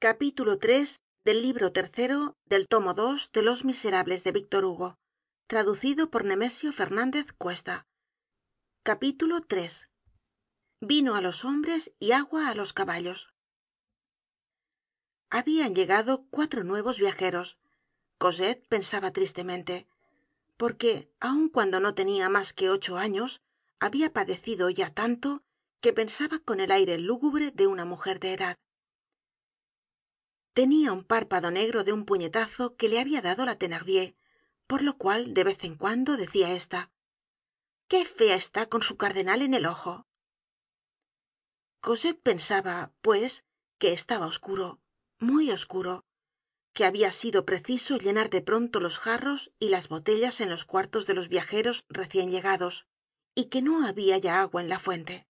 capítulo del libro tercero del tomo dos de los miserables de víctor hugo traducido por nemesio fernandez cuesta. Capítulo tres. Vino á los hombres y agua á los caballos. Habian llegado cuatro nuevos viajeros. Cosette pensaba tristemente porque aun cuando no tenia mas que ocho años habia padecido ya tanto que pensaba con el aire lúgubre de una mujer de edad tenia un párpado negro de un puñetazo que le habia dado la thenardier por lo cual de vez en cuando decia esta qué fea está con su cardenal en el ojo cosette pensaba pues que estaba oscuro muy oscuro que habia sido preciso llenar de pronto los jarros y las botellas en los cuartos de los viajeros recien llegados y que no habia ya agua en la fuente.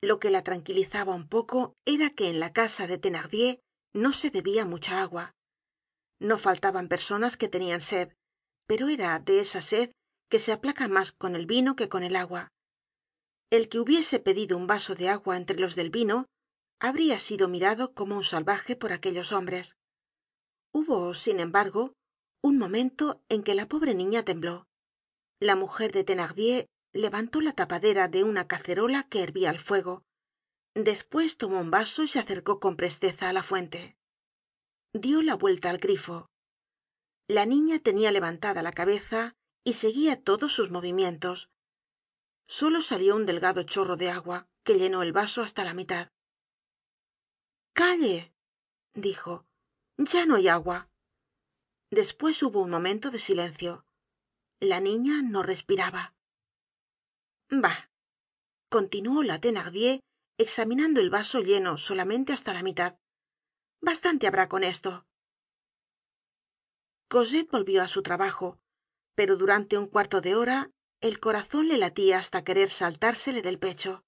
Lo que la tranquilizaba un poco era que en la casa de no se bebia mucha agua. No faltaban personas que tenian sed pero era de esa sed que se aplaca mas con el vino que con el agua. El que hubiese pedido un vaso de agua entre los del vino habría sido mirado como un salvaje por aquellos hombres. Hubo sin embargo un momento en que la pobre niña tembló. La mujer de thenardier levantó la tapadera de una cacerola que hervia al fuego despues tomó un vaso y se acercó con presteza á la fuente. Dió la vuelta al grifo. La niña tenia levantada la cabeza y seguia todos sus movimientos. Solo salió un delgado chorro de agua que llenó el vaso hasta la mitad. Calle dijo ya no hay agua despues hubo un momento de silencio. La niña no respiraba. Bah continuó la examinando el vaso lleno solamente hasta la mitad. Bastante habrá con esto. Cosette volvió á su trabajo pero durante un cuarto de hora el corazon le latia hasta querer saltársele del pecho.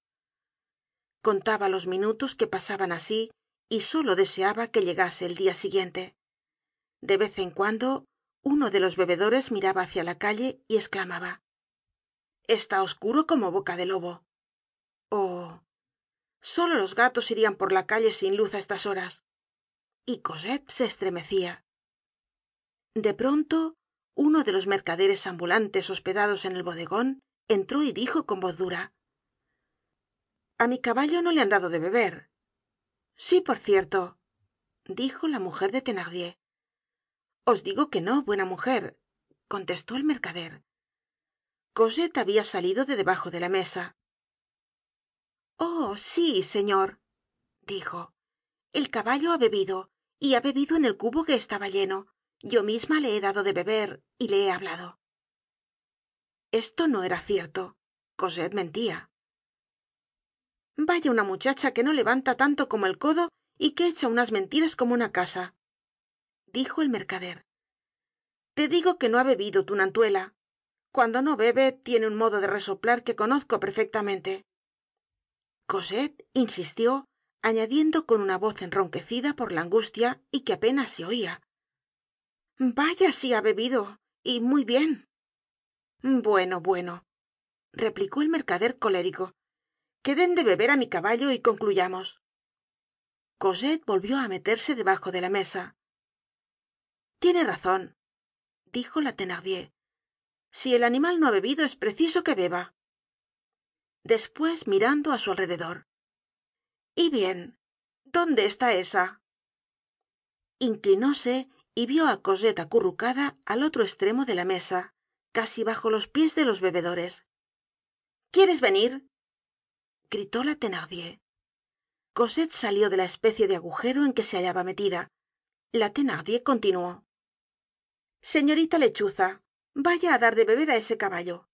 Contaba los minutos que pasaban así y solo deseaba que llegase el dia siguiente. De vez en cuando uno de los bebedores miraba hacia la calle y esclamaba está oscuro como boca de lobo o solo los gatos irian por la calle sin luz á estas horas. Y cosette se estremecia de pronto uno de los mercaderes ambulantes hospedados en el bodegon entró y dijo con voz dura a mi caballo no le han dado de beber sí por cierto dijo la mujer de thenardier. Os digo que no buena mujer contestó el mercader. Cosette habia salido de debajo de la mesa oh sí señor dijo. El caballo ha bebido y ha bebido en el cubo que estaba lleno. Yo misma le he dado de beber y le he hablado. Esto no era cierto. Cosette mentia vaya una muchacha que no levanta tanto como el codo y que echa unas mentiras como una casa dijo el mercader. Te digo que no ha bebido tunantuela cuando no bebe tiene un modo de resoplar que conozco perfectamente cosette insistió añadiendo con una voz enronquecida por la angustia y que apenas se oia vaya si ha bebido y muy bien bueno bueno replicó el mercader colérico que den de beber á mi caballo y concluyamos cosette volvió á meterse debajo de la mesa. Tiene razon dijo la thenardier. Si el animal no ha bebido es preciso que beba despues mirando á su alrededor. Y bien dónde está esa inclinóse y vio á cosette acurrucada al otro estremo de la mesa casi bajo los pies de los bebedores. Quieres venir gritó la thenardier. Cosette salió de la especie de agujero en que se hallaba metida. La thenardier continuó. Señorita lechuza vaya á dar de beber á ese caballo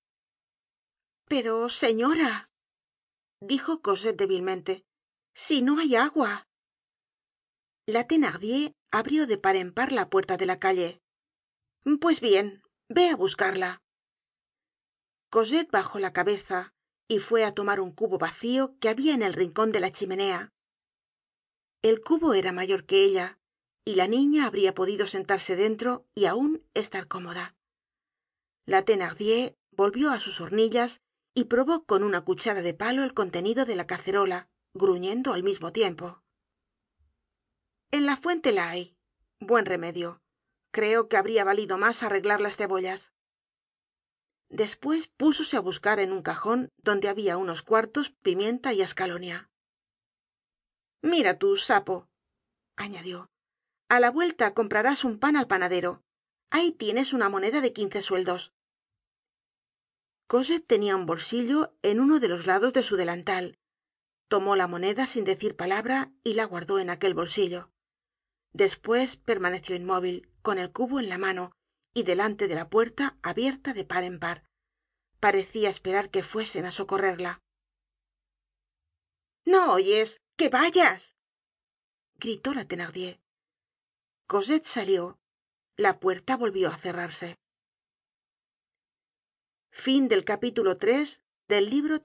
pero señora dijo cosette débilmente si no hay agua. La thenardier abrió de par en par la puerta de la calle. Pues bien ve á buscarla. Cosette bajó la cabeza y fue á tomar un cubo vacío que habia en el rincon de la chimenea. El cubo era mayor que ella y la niña habría podido sentarse dentro y aun estar cómoda. La thenardier volvió á sus hornillas y probó con una cuchara de palo el contenido de la cacerola gruñendo al mismo tiempo. En la fuente la hay. Buen remedio. Creo que habría valido mas arreglar las cebollas. Despues púsose á buscar en un cajon donde habia unos cuartos pimienta y ascalonia. Mira tú sapo añadió a la vuelta comprarás un pan al panadero. Ahí tienes una moneda de quince sueldos cosette tenia un bolsillo en uno de los lados de su delantal. Tomó la moneda sin decir palabra y la guardó en aquel bolsillo. Despues permaneció inmóvil con el cubo en la mano y delante de la puerta abierta de par en par. Parecia esperar que fuesen á socorrerla no oyes que vayas gritó la thenardier. Cosette salió. La puerta volvió á cerrarse Fin del libro